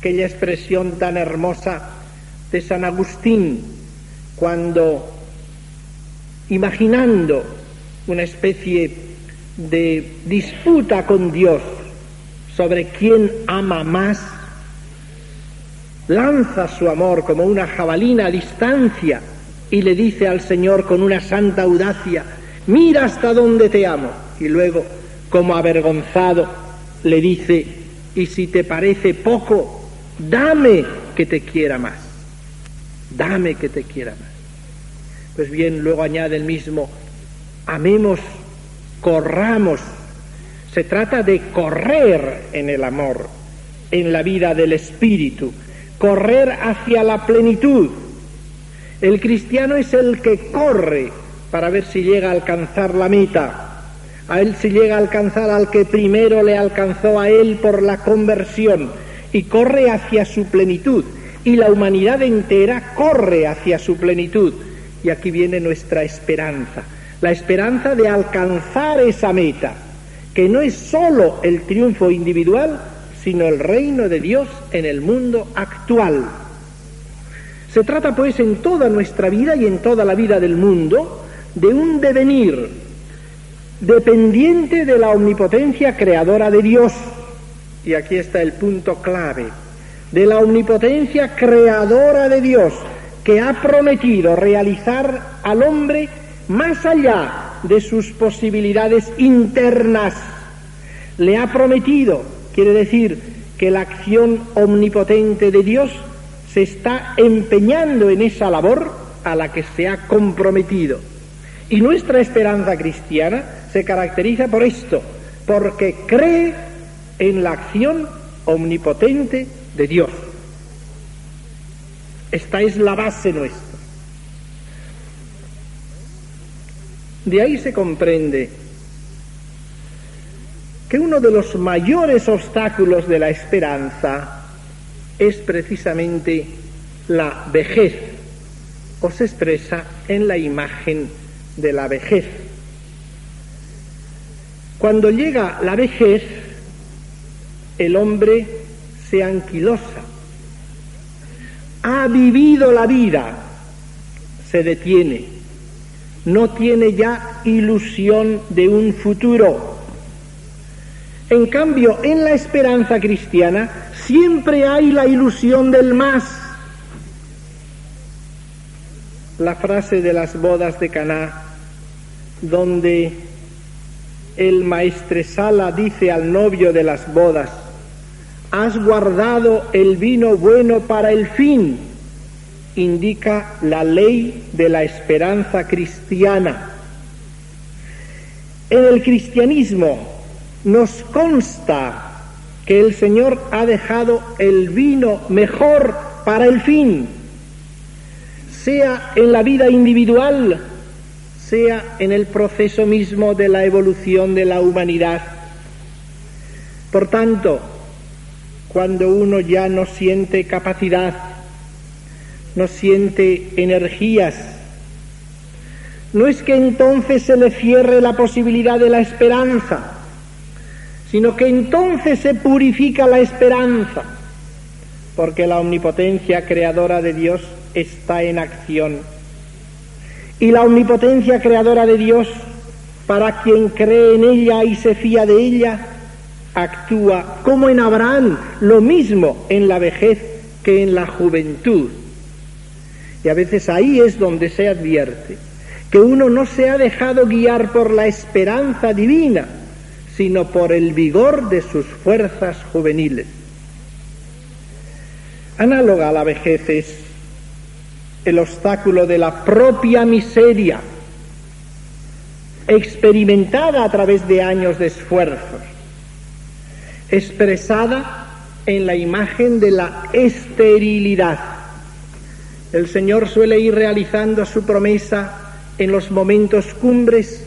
Aquella expresión tan hermosa de San Agustín cuando, imaginando una especie de disputa con Dios sobre quién ama más, lanza su amor como una jabalina a distancia y le dice al Señor con una santa audacia, mira hasta dónde te amo. Y luego, como avergonzado, le dice, y si te parece poco, dame que te quiera más, dame que te quiera más. Pues bien, luego añade el mismo, amemos, corramos. Se trata de correr en el amor, en la vida del Espíritu, correr hacia la plenitud. El cristiano es el que corre para ver si llega a alcanzar la meta. A él si llega a alcanzar al que primero le alcanzó a él por la conversión y corre hacia su plenitud. Y la humanidad entera corre hacia su plenitud. Y aquí viene nuestra esperanza, la esperanza de alcanzar esa meta, que no es sólo el triunfo individual, sino el reino de Dios en el mundo actual. Se trata pues en toda nuestra vida y en toda la vida del mundo de un devenir dependiente de la omnipotencia creadora de Dios, y aquí está el punto clave, de la omnipotencia creadora de Dios, que ha prometido realizar al hombre más allá de sus posibilidades internas. Le ha prometido, quiere decir, que la acción omnipotente de Dios se está empeñando en esa labor a la que se ha comprometido. Y nuestra esperanza cristiana se caracteriza por esto, porque cree en la acción omnipotente de Dios. Esta es la base nuestra. De ahí se comprende que uno de los mayores obstáculos de la esperanza es precisamente la vejez, o se expresa en la imagen de la vejez. Cuando llega la vejez, el hombre se anquilosa, ha vivido la vida, se detiene, no tiene ya ilusión de un futuro. En cambio, en la esperanza cristiana siempre hay la ilusión del más. La frase de las bodas de Caná, donde el maestresala dice al novio de las bodas, has guardado el vino bueno para el fin, indica la ley de la esperanza cristiana. En el cristianismo nos consta que el Señor ha dejado el vino mejor para el fin, sea en la vida individual, sea en el proceso mismo de la evolución de la humanidad. Por tanto, cuando uno ya no siente capacidad, no siente energías. No es que entonces se le cierre la posibilidad de la esperanza, sino que entonces se purifica la esperanza, porque la omnipotencia creadora de Dios está en acción. Y la omnipotencia creadora de Dios, para quien cree en ella y se fía de ella, actúa como en Abraham, lo mismo en la vejez que en la juventud. Y a veces ahí es donde se advierte que uno no se ha dejado guiar por la esperanza divina, sino por el vigor de sus fuerzas juveniles. Análoga a la vejez es el obstáculo de la propia miseria, experimentada a través de años de esfuerzos expresada en la imagen de la esterilidad. El Señor suele ir realizando su promesa en los momentos cumbres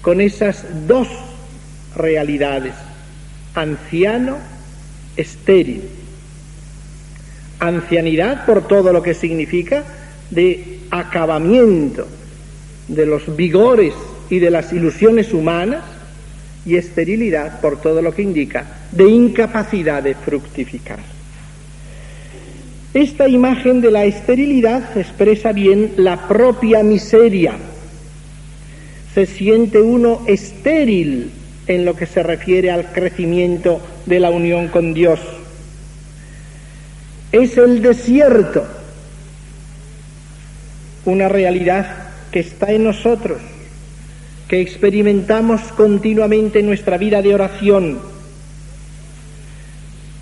con esas dos realidades, anciano, estéril. Ancianidad por todo lo que significa de acabamiento de los vigores y de las ilusiones humanas y esterilidad por todo lo que indica de incapacidad de fructificar. Esta imagen de la esterilidad expresa bien la propia miseria. Se siente uno estéril en lo que se refiere al crecimiento de la unión con Dios. Es el desierto, una realidad que está en nosotros, que experimentamos continuamente en nuestra vida de oración.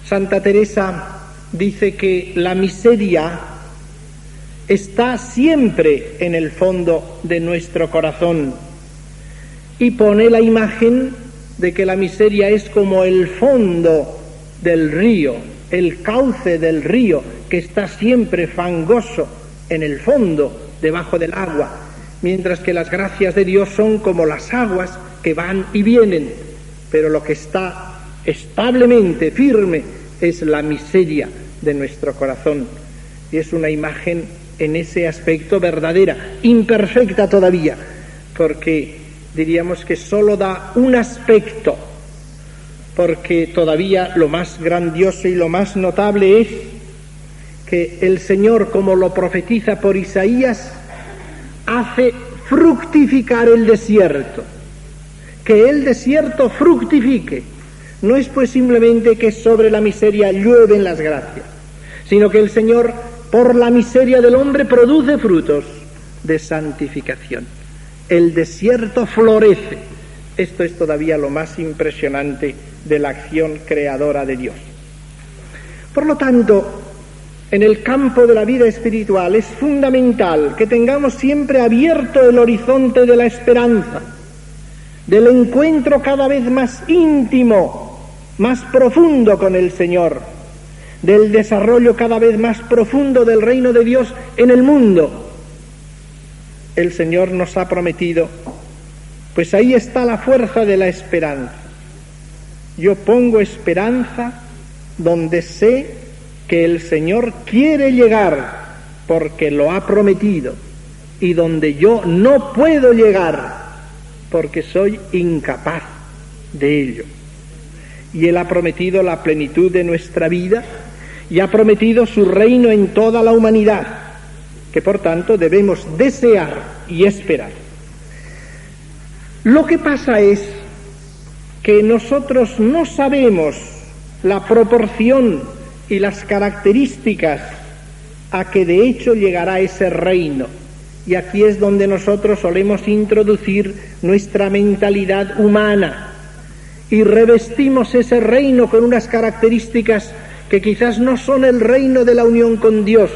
Santa Teresa dice que la miseria está siempre en el fondo de nuestro corazón y pone la imagen de que la miseria es como el fondo del río, el cauce del río que está siempre fangoso en el fondo, debajo del agua, mientras que las gracias de Dios son como las aguas que van y vienen, pero lo que está establemente firme es la miseria de nuestro corazón. Y es una imagen en ese aspecto verdadera, imperfecta todavía, porque diríamos que solo da un aspecto, porque todavía lo más grandioso y lo más notable es que el Señor, como lo profetiza por Isaías, hace fructificar el desierto, que el desierto fructifique. No es pues simplemente que sobre la miseria llueven las gracias, sino que el Señor, por la miseria del hombre, produce frutos de santificación. El desierto florece. Esto es todavía lo más impresionante de la acción creadora de Dios. Por lo tanto, en el campo de la vida espiritual es fundamental que tengamos siempre abierto el horizonte de la esperanza, del encuentro cada vez más íntimo, más profundo con el Señor, del desarrollo cada vez más profundo del reino de Dios en el mundo. El Señor nos ha prometido, pues ahí está la fuerza de la esperanza. Yo pongo esperanza donde sé que el Señor quiere llegar porque lo ha prometido y donde yo no puedo llegar porque soy incapaz de ello. Y Él ha prometido la plenitud de nuestra vida y ha prometido su reino en toda la humanidad, que por tanto debemos desear y esperar. Lo que pasa es que nosotros no sabemos la proporción y las características a que de hecho llegará ese reino. Y aquí es donde nosotros solemos introducir nuestra mentalidad humana y revestimos ese reino con unas características que quizás no son el reino de la unión con Dios,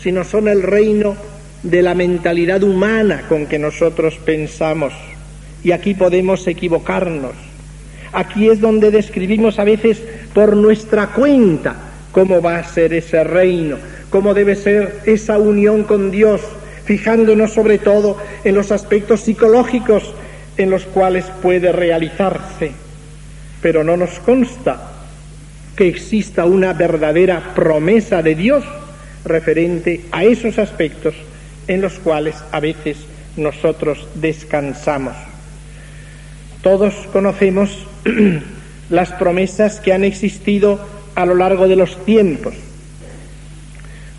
sino son el reino de la mentalidad humana con que nosotros pensamos. Y aquí podemos equivocarnos. Aquí es donde describimos a veces por nuestra cuenta cómo va a ser ese reino, cómo debe ser esa unión con Dios, fijándonos sobre todo en los aspectos psicológicos en los cuales puede realizarse. Pero no nos consta que exista una verdadera promesa de Dios referente a esos aspectos en los cuales a veces nosotros descansamos. Todos conocemos las promesas que han existido a lo largo de los tiempos.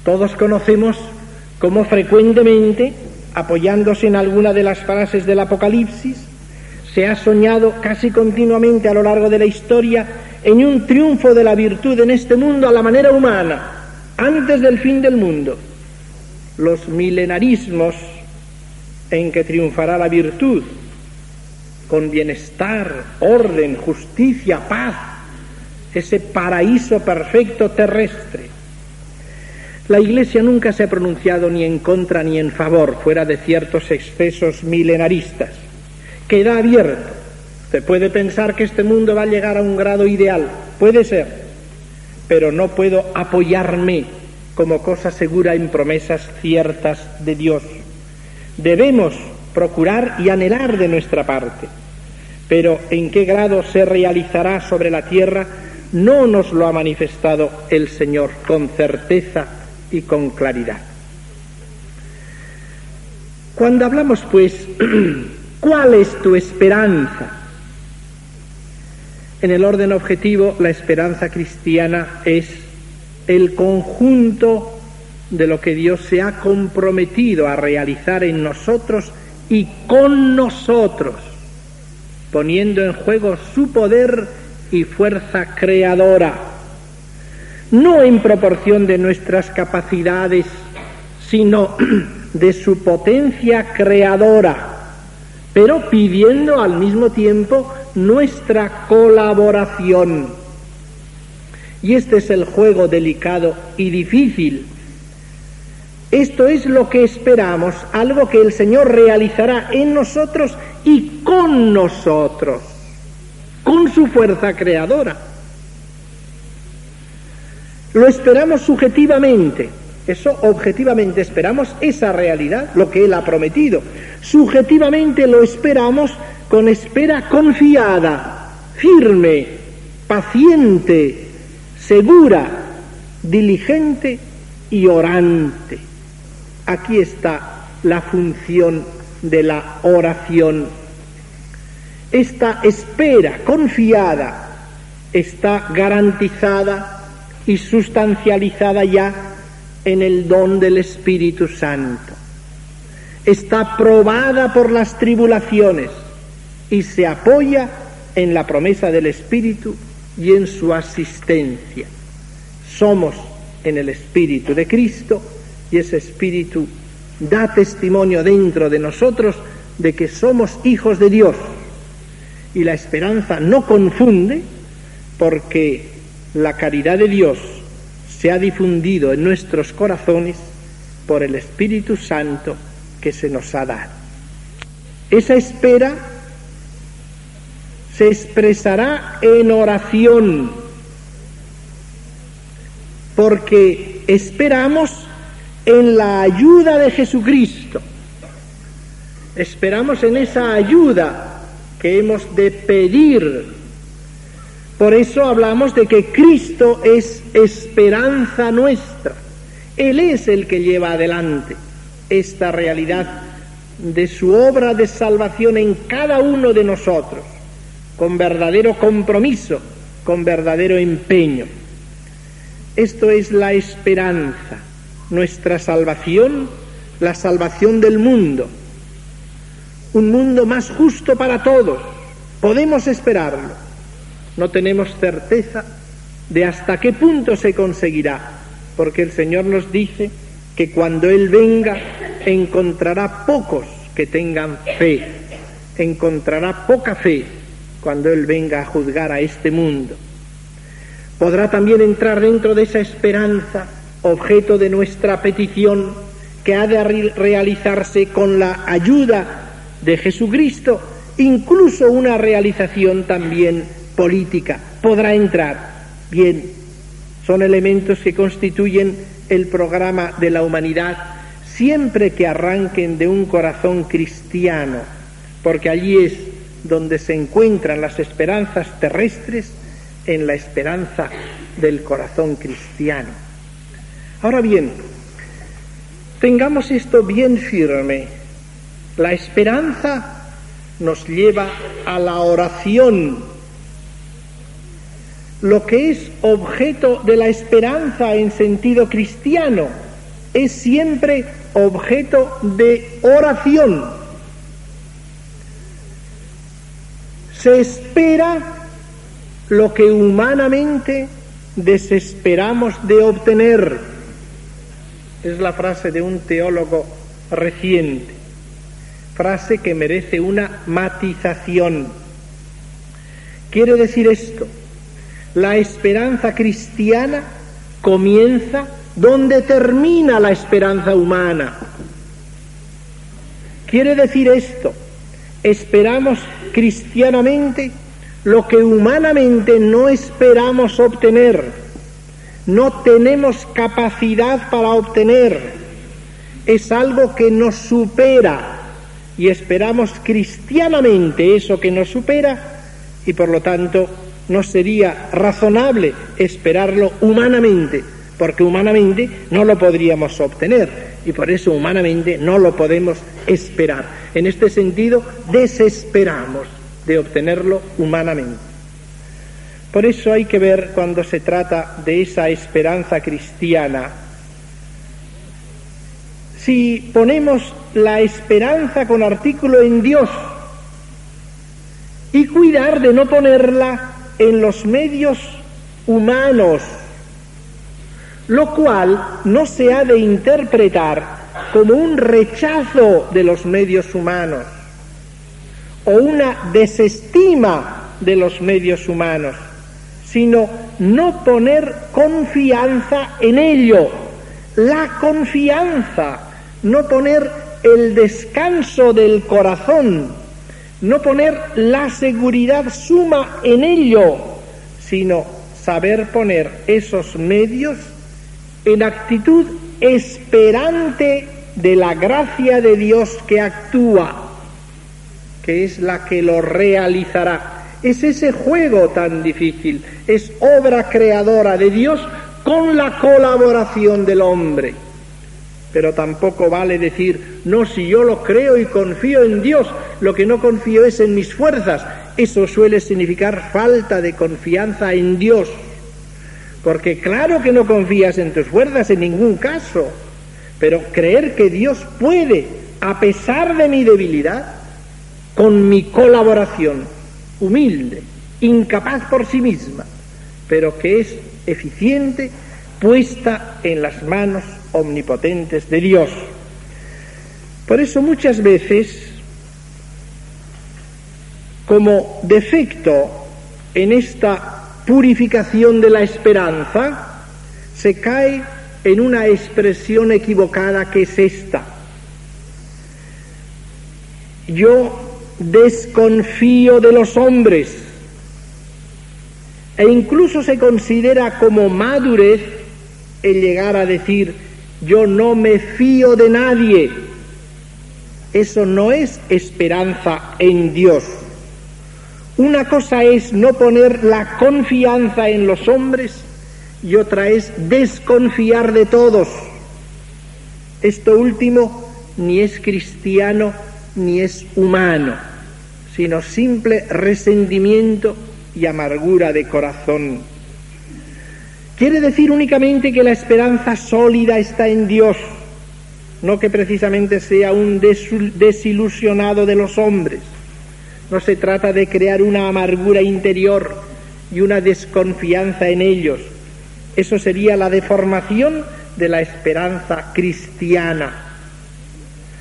Todos conocemos cómo frecuentemente, apoyándose en alguna de las frases del Apocalipsis, se ha soñado casi continuamente a lo largo de la historia en un triunfo de la virtud en este mundo a la manera humana, antes del fin del mundo. Los milenarismos en que triunfará la virtud, con bienestar, orden, justicia, paz, ese paraíso perfecto terrestre. La Iglesia nunca se ha pronunciado ni en contra ni en favor, fuera de ciertos excesos milenaristas. Queda abierto. Se puede pensar que este mundo va a llegar a un grado ideal, puede ser, pero no puedo apoyarme como cosa segura en promesas ciertas de Dios. Debemos procurar y anhelar de nuestra parte, pero en qué grado se realizará sobre la tierra no nos lo ha manifestado el Señor con certeza y con claridad. Cuando hablamos, pues, ¿cuál es tu esperanza? En el orden objetivo, la esperanza cristiana es el conjunto de lo que Dios se ha comprometido a realizar en nosotros y con nosotros, poniendo en juego su poder y fuerza creadora, no en proporción de nuestras capacidades, sino de su potencia creadora, pero pidiendo al mismo tiempo nuestra colaboración. Y este es el juego delicado y difícil. Esto es lo que esperamos, algo que el Señor realizará en nosotros y con nosotros, con su fuerza creadora. Lo esperamos subjetivamente, eso objetivamente esperamos esa realidad, lo que Él ha prometido. Subjetivamente lo esperamos con espera confiada, firme, paciente, segura, diligente y orante. Aquí está la función de la oración. Esta espera confiada está garantizada y sustancializada ya en el don del Espíritu Santo. Está probada por las tribulaciones y se apoya en la promesa del Espíritu y en su asistencia. Somos en el Espíritu de Cristo y ese Espíritu da testimonio dentro de nosotros de que somos hijos de Dios. Y la esperanza no confunde porque la caridad de Dios se ha difundido en nuestros corazones por el Espíritu Santo que se nos ha dado. Esa espera se expresará en oración, porque esperamos en la ayuda de Jesucristo, esperamos en esa ayuda que hemos de pedir. Por eso hablamos de que Cristo es esperanza nuestra. Él es el que lleva adelante esta realidad de su obra de salvación en cada uno de nosotros con verdadero compromiso, con verdadero empeño. Esto es la esperanza, nuestra salvación, la salvación del mundo. Un mundo más justo para todos. Podemos esperarlo. No tenemos certeza de hasta qué punto se conseguirá, porque el Señor nos dice que cuando Él venga encontrará pocos que tengan fe, encontrará poca fe cuando Él venga a juzgar a este mundo. Podrá también entrar dentro de esa esperanza, objeto de nuestra petición, que ha de realizarse con la ayuda de Jesucristo, incluso una realización también política. Podrá entrar. Bien, son elementos que constituyen el programa de la humanidad siempre que arranquen de un corazón cristiano, porque allí es donde se encuentran las esperanzas terrestres en la esperanza del corazón cristiano. Ahora bien, tengamos esto bien firme. La esperanza nos lleva a la oración. Lo que es objeto de la esperanza en sentido cristiano es siempre objeto de oración. se espera lo que humanamente desesperamos de obtener. Es la frase de un teólogo reciente, frase que merece una matización. Quiere decir esto, la esperanza cristiana comienza donde termina la esperanza humana. Quiere decir esto, esperamos cristianamente lo que humanamente no esperamos obtener, no tenemos capacidad para obtener, es algo que nos supera y esperamos cristianamente eso que nos supera y por lo tanto no sería razonable esperarlo humanamente, porque humanamente no lo podríamos obtener y por eso humanamente no lo podemos esperar. En este sentido, desesperamos de obtenerlo humanamente. Por eso hay que ver cuando se trata de esa esperanza cristiana, si ponemos la esperanza con artículo en Dios y cuidar de no ponerla en los medios humanos, lo cual no se ha de interpretar como un rechazo de los medios humanos o una desestima de los medios humanos, sino no poner confianza en ello. La confianza, no poner el descanso del corazón, no poner la seguridad suma en ello, sino saber poner esos medios en actitud esperante de la gracia de Dios que actúa, que es la que lo realizará. Es ese juego tan difícil, es obra creadora de Dios con la colaboración del hombre. Pero tampoco vale decir, no, si yo lo creo y confío en Dios, lo que no confío es en mis fuerzas. Eso suele significar falta de confianza en Dios. Porque claro que no confías en tus fuerzas en ningún caso, pero creer que Dios puede, a pesar de mi debilidad, con mi colaboración humilde, incapaz por sí misma, pero que es eficiente, puesta en las manos omnipotentes de Dios. Por eso muchas veces, como defecto en esta purificación de la esperanza, se cae en una expresión equivocada que es esta. Yo desconfío de los hombres e incluso se considera como madurez el llegar a decir yo no me fío de nadie. Eso no es esperanza en Dios. Una cosa es no poner la confianza en los hombres y otra es desconfiar de todos. Esto último ni es cristiano ni es humano, sino simple resentimiento y amargura de corazón. Quiere decir únicamente que la esperanza sólida está en Dios, no que precisamente sea un desilusionado de los hombres. No se trata de crear una amargura interior y una desconfianza en ellos. Eso sería la deformación de la esperanza cristiana.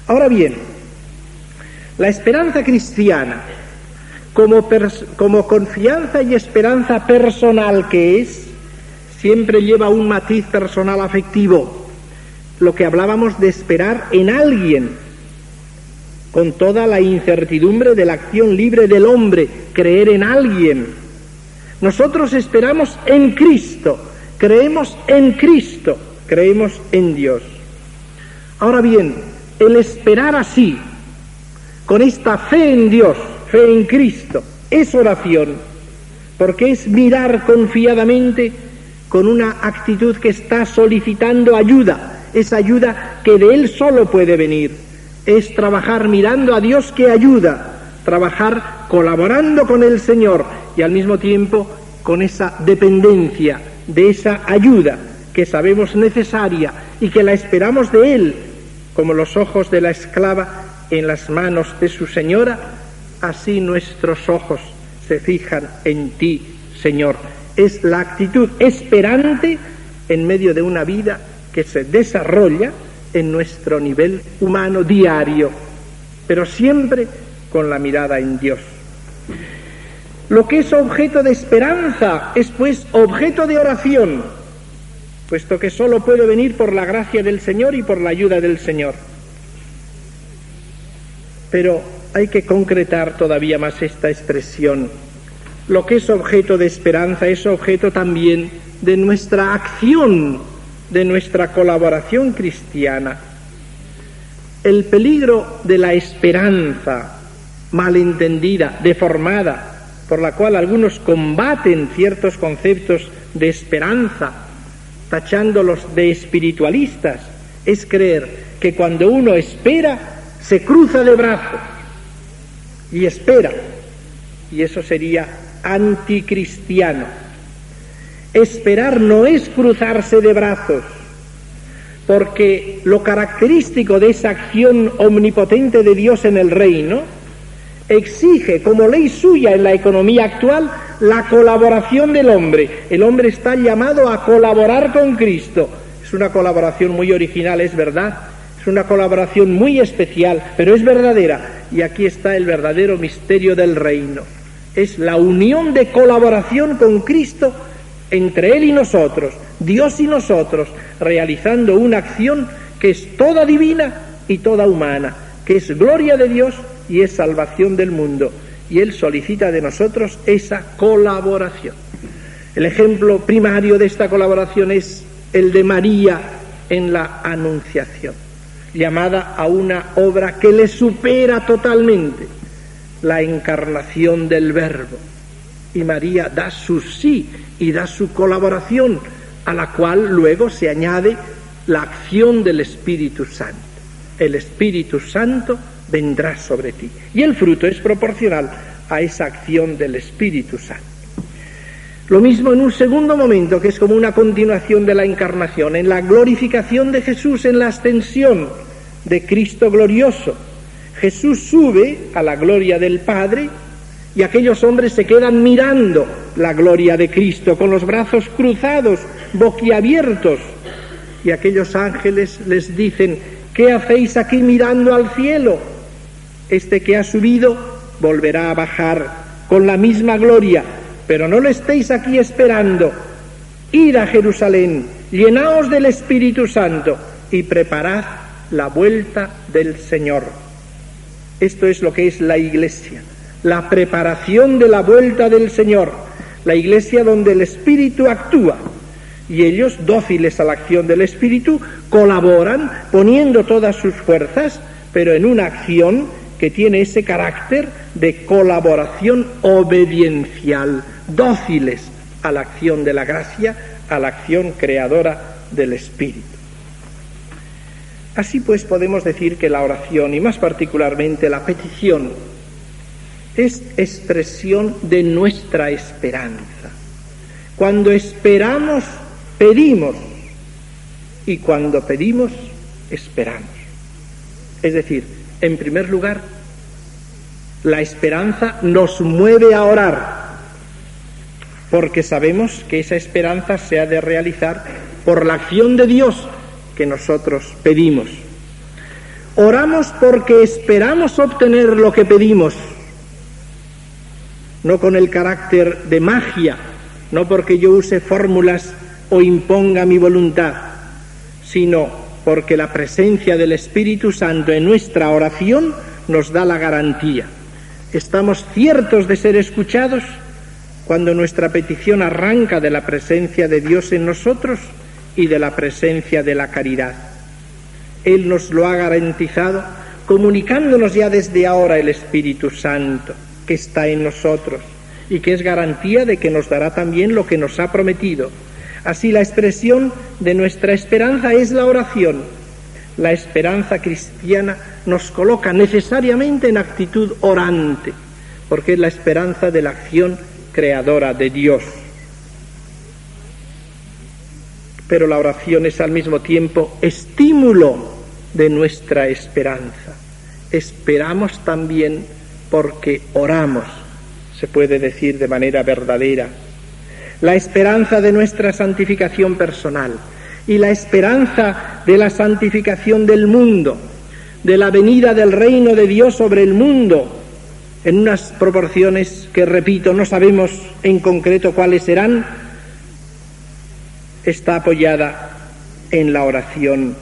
Ahora bien, la esperanza cristiana, como, como confianza y esperanza personal que es, siempre lleva un matiz personal afectivo, lo que hablábamos de esperar en alguien, con toda la incertidumbre de la acción libre del hombre, creer en alguien. Nosotros esperamos en Cristo, creemos en Cristo, creemos en Dios. Ahora bien, el esperar así, con esta fe en Dios, fe en Cristo, es oración, porque es mirar confiadamente con una actitud que está solicitando ayuda, esa ayuda que de Él solo puede venir. Es trabajar mirando a Dios que ayuda, trabajar colaborando con el Señor y al mismo tiempo con esa dependencia de esa ayuda que sabemos necesaria y que la esperamos de Él, como los ojos de la esclava en las manos de su señora, así nuestros ojos se fijan en ti, Señor es la actitud esperante en medio de una vida que se desarrolla en nuestro nivel humano diario, pero siempre con la mirada en Dios. Lo que es objeto de esperanza es pues objeto de oración, puesto que sólo puede venir por la gracia del Señor y por la ayuda del Señor. Pero hay que concretar todavía más esta expresión lo que es objeto de esperanza es objeto también de nuestra acción, de nuestra colaboración cristiana. El peligro de la esperanza malentendida, deformada, por la cual algunos combaten ciertos conceptos de esperanza, tachándolos de espiritualistas, es creer que cuando uno espera, se cruza de brazos y espera, y eso sería anticristiano. Esperar no es cruzarse de brazos, porque lo característico de esa acción omnipotente de Dios en el reino exige como ley suya en la economía actual la colaboración del hombre. El hombre está llamado a colaborar con Cristo. Es una colaboración muy original, es verdad. Es una colaboración muy especial, pero es verdadera. Y aquí está el verdadero misterio del reino. Es la unión de colaboración con Cristo entre Él y nosotros, Dios y nosotros, realizando una acción que es toda divina y toda humana, que es gloria de Dios y es salvación del mundo. Y Él solicita de nosotros esa colaboración. El ejemplo primario de esta colaboración es el de María en la Anunciación, llamada a una obra que le supera totalmente, la encarnación del Verbo. Y María da su sí y da su colaboración, a la cual luego se añade la acción del Espíritu Santo. El Espíritu Santo vendrá sobre ti. Y el fruto es proporcional a esa acción del Espíritu Santo. Lo mismo en un segundo momento, que es como una continuación de la encarnación, en la glorificación de Jesús, en la ascensión de Cristo glorioso. Jesús sube a la gloria del Padre y aquellos hombres se quedan mirando la gloria de Cristo con los brazos cruzados, boquiabiertos. Y aquellos ángeles les dicen, ¿qué hacéis aquí mirando al cielo? Este que ha subido volverá a bajar con la misma gloria, pero no lo estéis aquí esperando. Id a Jerusalén, llenaos del Espíritu Santo y preparad la vuelta del Señor. Esto es lo que es la iglesia, la preparación de la vuelta del Señor, la iglesia donde el Espíritu actúa. Y ellos, dóciles a la acción del Espíritu, colaboran poniendo todas sus fuerzas, pero en una acción que tiene ese carácter de colaboración obediencial, dóciles a la acción de la gracia, a la acción creadora del Espíritu. Así pues podemos decir que la oración, y más particularmente la petición, es expresión de nuestra esperanza. Cuando esperamos, pedimos, y cuando pedimos, esperamos. Es decir, en primer lugar, la esperanza nos mueve a orar, porque sabemos que esa esperanza se ha de realizar por la acción de Dios que nosotros pedimos. Oramos porque esperamos obtener lo que pedimos, no con el carácter de magia, no porque yo use fórmulas o imponga mi voluntad, sino porque la presencia del Espíritu Santo en nuestra oración nos da la garantía Estamos ciertos de ser escuchados cuando nuestra petición arranca de la presencia de Dios en nosotros y de la presencia de la caridad. Él nos lo ha garantizado comunicándonos ya desde ahora el Espíritu Santo que está en nosotros y que es garantía de que nos dará también lo que nos ha prometido. Así la expresión de nuestra esperanza es la oración la esperanza cristiana nos coloca necesariamente en actitud orante, porque es la esperanza de la acción creadora de Dios. Pero la oración es al mismo tiempo estímulo de nuestra esperanza. Esperamos también porque oramos, se puede decir de manera verdadera. La esperanza de nuestra santificación personal, y la esperanza de la santificación del mundo, de la venida del reino de Dios sobre el mundo, en unas proporciones que, repito, no sabemos en concreto cuáles serán, está apoyada en la oración.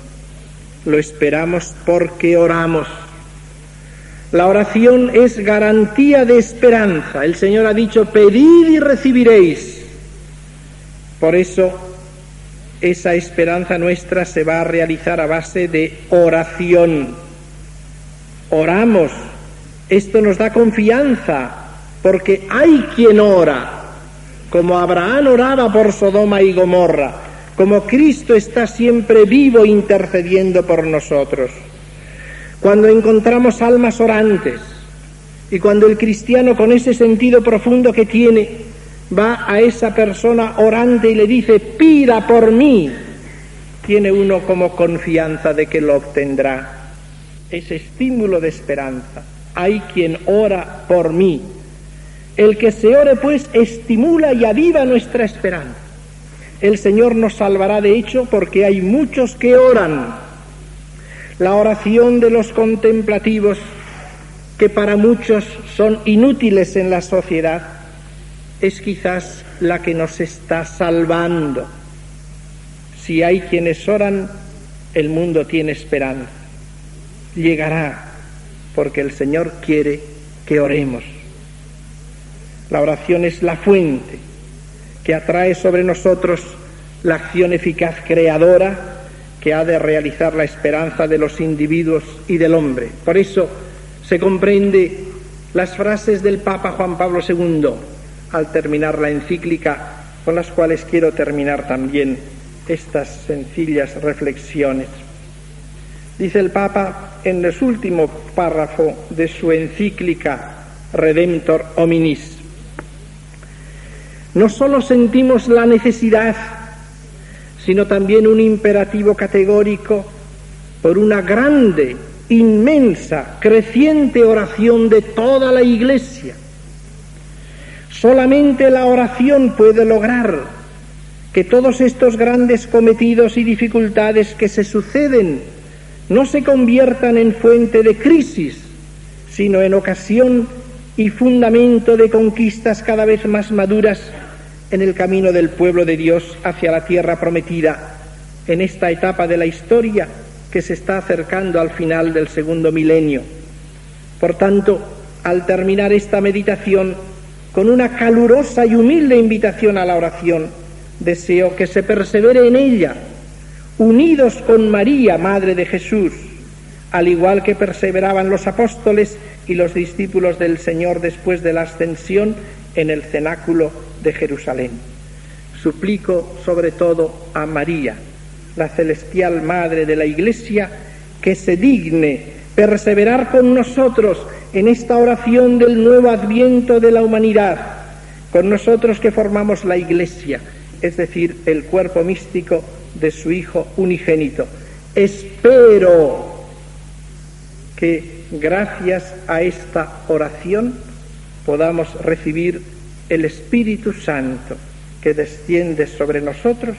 Lo esperamos porque oramos. La oración es garantía de esperanza. El Señor ha dicho, pedid y recibiréis. Por eso esa esperanza nuestra se va a realizar a base de oración. Oramos. Esto nos da confianza, porque hay quien ora, como Abraham oraba por Sodoma y Gomorra, como Cristo está siempre vivo intercediendo por nosotros. Cuando encontramos almas orantes y cuando el cristiano con ese sentido profundo que tiene va a esa persona orante y le dice, pida por mí, tiene uno como confianza de que lo obtendrá. Ese estímulo de esperanza. Hay quien ora por mí. El que se ore pues estimula y aviva nuestra esperanza. El Señor nos salvará de hecho porque hay muchos que oran. La oración de los contemplativos, que para muchos son inútiles en la sociedad, es quizás la que nos está salvando. Si hay quienes oran, el mundo tiene esperanza. Llegará porque el Señor quiere que oremos. La oración es la fuente que atrae sobre nosotros la acción eficaz creadora que ha de realizar la esperanza de los individuos y del hombre. Por eso se comprende las frases del Papa Juan Pablo II al terminar la encíclica, con las cuales quiero terminar también estas sencillas reflexiones. Dice el Papa en el último párrafo de su encíclica Redemptor Hominis, no solo sentimos la necesidad, sino también un imperativo categórico por una grande, inmensa, creciente oración de toda la Iglesia. Solamente la oración puede lograr que todos estos grandes cometidos y dificultades que se suceden no se conviertan en fuente de crisis, sino en ocasión y fundamento de conquistas cada vez más maduras en el camino del pueblo de Dios hacia la tierra prometida, en esta etapa de la historia que se está acercando al final del segundo milenio. Por tanto, al terminar esta meditación con una calurosa y humilde invitación a la oración, deseo que se persevere en ella, unidos con María, Madre de Jesús, al igual que perseveraban los apóstoles y los discípulos del Señor después de la ascensión en el cenáculo de Jerusalén. Suplico sobre todo a María, la celestial Madre de la Iglesia, que se digne perseverar con nosotros en esta oración del nuevo adviento de la humanidad, con nosotros que formamos la Iglesia, es decir, el cuerpo místico de su Hijo unigénito. Espero que gracias a esta oración podamos recibir el Espíritu Santo que desciende sobre nosotros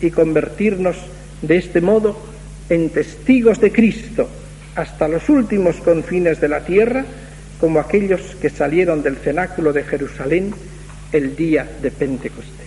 y convertirnos de este modo en testigos de Cristo hasta los últimos confines de la tierra, como aquellos que salieron del cenáculo de Jerusalén el día de Pentecostés.